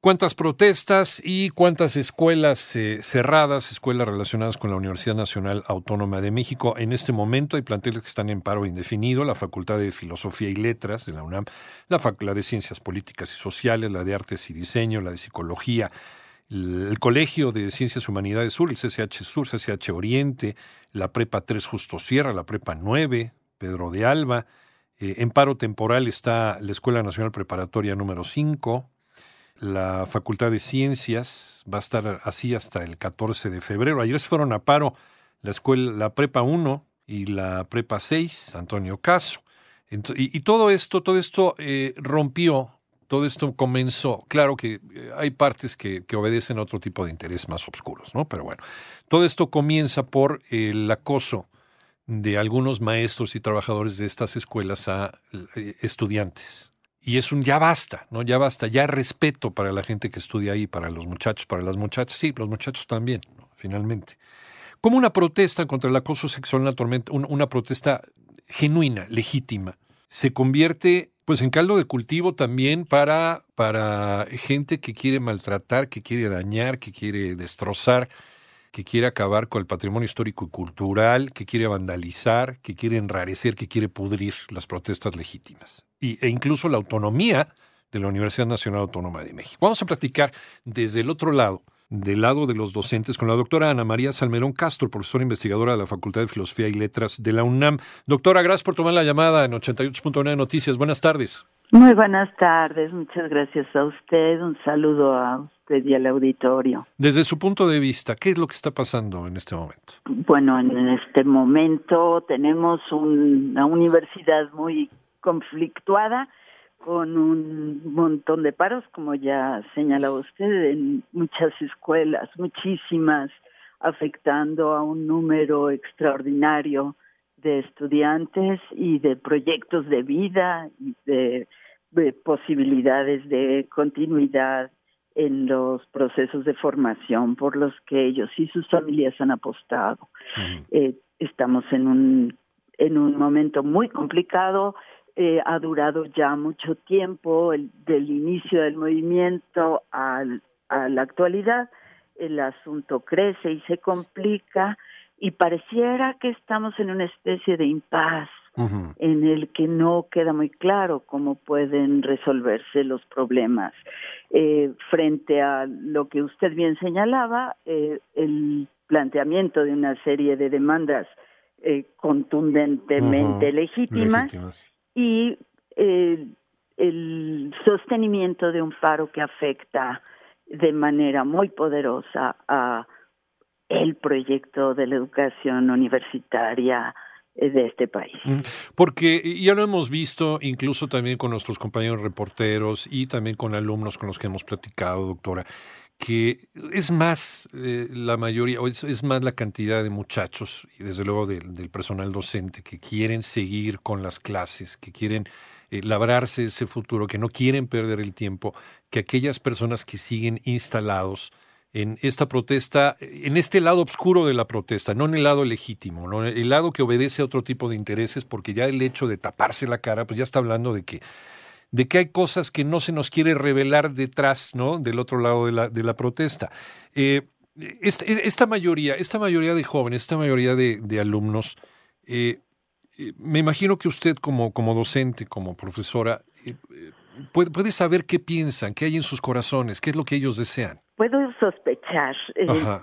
Cuántas protestas y cuántas escuelas eh, cerradas, escuelas relacionadas con la Universidad Nacional Autónoma de México. En este momento hay planteles que están en paro indefinido, la Facultad de Filosofía y Letras de la UNAM, la Facultad de Ciencias Políticas y Sociales, la de Artes y Diseño, la de Psicología, el Colegio de Ciencias Humanidades Sur, el CCH Sur, CCH Oriente, la Prepa 3 Justo Sierra, la Prepa 9, Pedro de Alba. Eh, en paro temporal está la Escuela Nacional Preparatoria número 5, la Facultad de Ciencias va a estar así hasta el 14 de febrero. Ayer fueron a paro la escuela, la Prepa 1 y la Prepa 6, Antonio Caso. y, todo esto, todo esto eh, rompió, todo esto comenzó. Claro que eh, hay partes que, obedecen a otro tipo de interés más oscuros, ¿no? Pero bueno, todo esto comienza por el acoso de algunos maestros y trabajadores de estas escuelas a eh, estudiantes y es un ya basta, ¿no? Ya basta, ya respeto para la gente que estudia ahí, para los muchachos, para las muchachas, sí, los muchachos también, finalmente. Como una protesta contra el acoso sexual en la tormenta, una protesta genuina, legítima, se convierte pues en caldo de cultivo también para, para gente que quiere maltratar, que quiere dañar, que quiere destrozar, que quiere acabar con el patrimonio histórico y cultural, que quiere vandalizar, que quiere enrarecer, que quiere pudrir las protestas legítimas e incluso la autonomía de la Universidad Nacional Autónoma de México. Vamos a platicar desde el otro lado, del lado de los docentes, con la doctora Ana María Salmerón Castro, profesora investigadora de la Facultad de Filosofía y Letras de la UNAM. Doctora, gracias por tomar la llamada en 88.9 Noticias. Buenas tardes. Muy buenas tardes, muchas gracias a usted, un saludo a usted y al auditorio. Desde su punto de vista, ¿qué es lo que está pasando en este momento? Bueno, en este momento tenemos una universidad muy conflictuada con un montón de paros, como ya señala usted, en muchas escuelas, muchísimas, afectando a un número extraordinario de estudiantes y de proyectos de vida y de, posibilidades de continuidad en los procesos de formación por los que ellos y sus familias han apostado. Eh, estamos en un en un momento muy complicado eh, ha durado ya mucho tiempo, el, del inicio del movimiento a la actualidad, el asunto crece y se complica y pareciera que estamos en una especie de impas en el que no queda muy claro cómo pueden resolverse los problemas. Eh, frente a lo que usted bien señalaba, eh, el planteamiento de una serie de demandas contundentemente legítimas y eh, el sostenimiento de un faro que afecta de manera muy poderosa a el proyecto de la educación universitaria eh, de este país. Porque ya lo hemos visto incluso también con nuestros compañeros reporteros y también con alumnos con los que hemos platicado, doctora, que es más eh, la mayoría, o es, más la cantidad de muchachos y desde luego del personal docente que quieren seguir con las clases, que quieren eh, labrarse ese futuro, que no quieren perder el tiempo, que aquellas personas que siguen instalados en esta protesta, en este lado oscuro de la protesta, no en el lado legítimo, ¿no? el lado que obedece a otro tipo de intereses, porque ya el hecho de taparse la cara, pues ya está hablando de que de que hay cosas que no se nos quiere revelar detrás, ¿no? Del otro lado de la, de la protesta. Eh, esta, mayoría, esta mayoría de jóvenes, esta mayoría de, alumnos, eh, eh, me imagino que usted como, como docente, como profesora, puede, puede, saber qué piensan, qué hay en sus corazones, qué es lo que ellos desean. Puedo sospechar,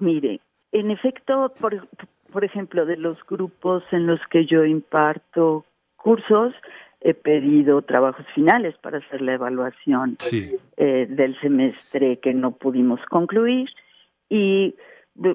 mire, en efecto, por, por ejemplo, de los grupos en los que yo imparto cursos, he pedido trabajos finales para hacer la evaluación eh, del semestre que no pudimos concluir y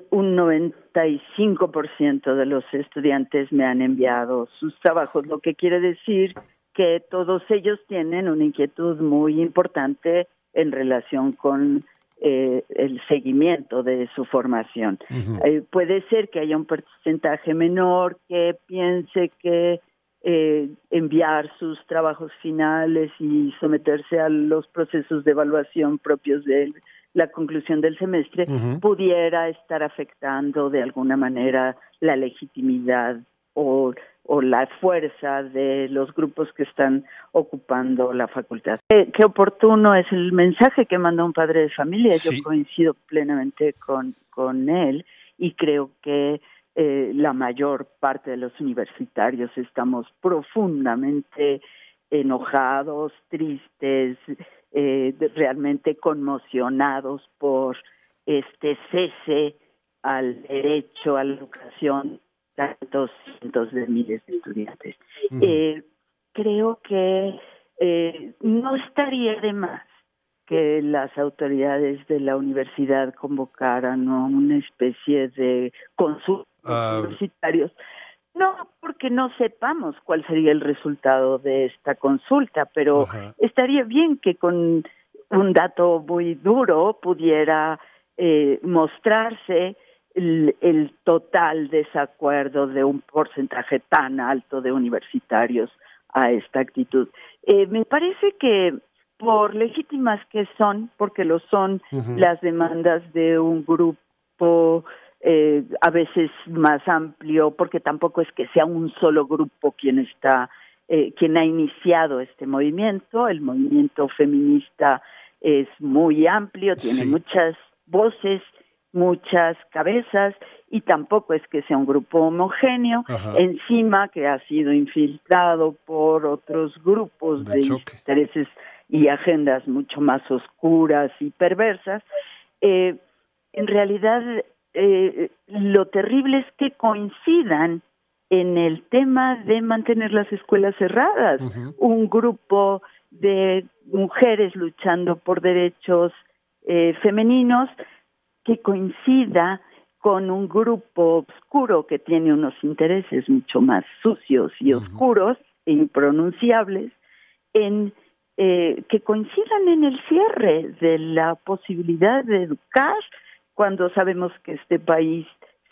un 95% de los estudiantes me han enviado sus trabajos, lo que quiere decir que todos ellos tienen una inquietud muy importante en relación con eh, el seguimiento de su formación. Eh, puede ser que haya un porcentaje menor que piense que eh, enviar sus trabajos finales y someterse a los procesos de evaluación propios de la conclusión del semestre pudiera estar afectando de alguna manera la legitimidad o, o, la fuerza de los grupos que están ocupando la facultad. Qué, oportuno es el mensaje que manda un padre de familia. Yo coincido plenamente con, con él y creo que eh, la mayor parte de los universitarios estamos profundamente enojados, tristes, eh, realmente conmocionados por este cese al derecho a la educación tantos cientos de miles de estudiantes. eh, creo que eh, no estaría de más que las autoridades de la universidad convocaran una especie de consulta uh... universitarios. No porque no sepamos cuál sería el resultado de esta consulta, pero estaría bien que con un dato muy duro pudiera eh, mostrarse el, el, total desacuerdo de un porcentaje tan alto de universitarios a esta actitud. Eh, me parece que por legítimas que son, porque lo son las demandas de un grupo eh, a veces más amplio, porque tampoco es que sea un solo grupo quien está, eh, quien ha iniciado este movimiento. El movimiento feminista es muy amplio, tiene muchas voces, muchas cabezas y tampoco es que sea un grupo homogéneo, encima que ha sido infiltrado por otros grupos de, intereses y agendas mucho más oscuras y perversas. Eh, en realidad eh, lo terrible es que coincidan en el tema de mantener las escuelas cerradas. Un grupo de mujeres luchando por derechos eh, femeninos que coincida con un grupo oscuro que tiene unos intereses mucho más sucios y oscuros e impronunciables en eh, que coincidan en el cierre de la posibilidad de educar cuando sabemos que este país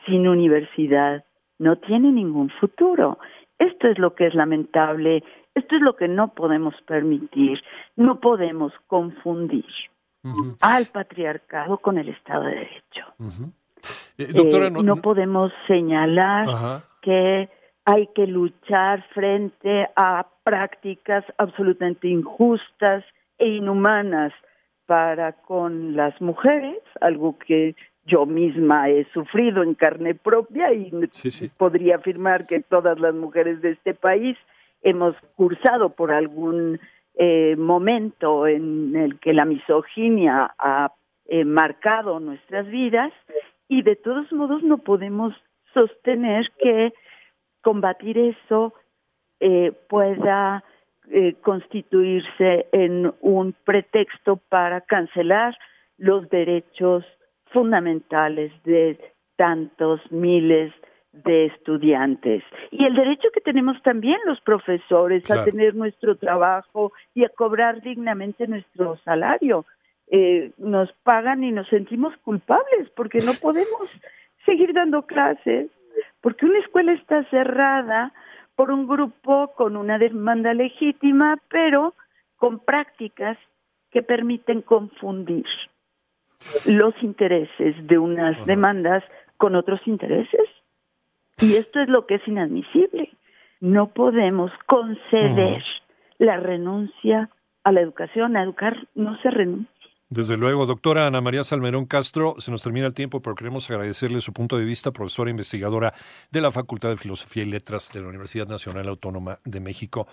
sin universidad no tiene ningún futuro. Esto es lo que es lamentable, esto es lo que no podemos permitir, no podemos confundir al patriarcado con el Estado de Derecho. Eh, doctora, eh, no, podemos señalar que hay que luchar frente a prácticas absolutamente injustas e inhumanas para con las mujeres, algo que yo misma he sufrido en carne propia y podría afirmar que todas las mujeres de este país hemos cursado por algún eh, momento en el que la misoginia ha eh, marcado nuestras vidas y de todos modos no podemos sostener que combatir eso eh, pueda eh, constituirse en un pretexto para cancelar los derechos fundamentales de tantos miles de estudiantes y el derecho que tenemos también los profesores a tener nuestro trabajo y a cobrar dignamente nuestro salario. Eh, nos pagan y nos sentimos culpables porque no podemos seguir dando clases, porque una escuela está cerrada por un grupo con una demanda legítima, pero con prácticas que permiten confundir los intereses de unas demandas con otros intereses. Y esto es lo que es inadmisible. No podemos conceder la renuncia a la educación. A educar no se renuncia. Desde luego, doctora Ana María Salmerón Castro, se nos termina el tiempo, pero queremos agradecerle su punto de vista, profesora investigadora de la Facultad de Filosofía y Letras de la Universidad Nacional Autónoma de México.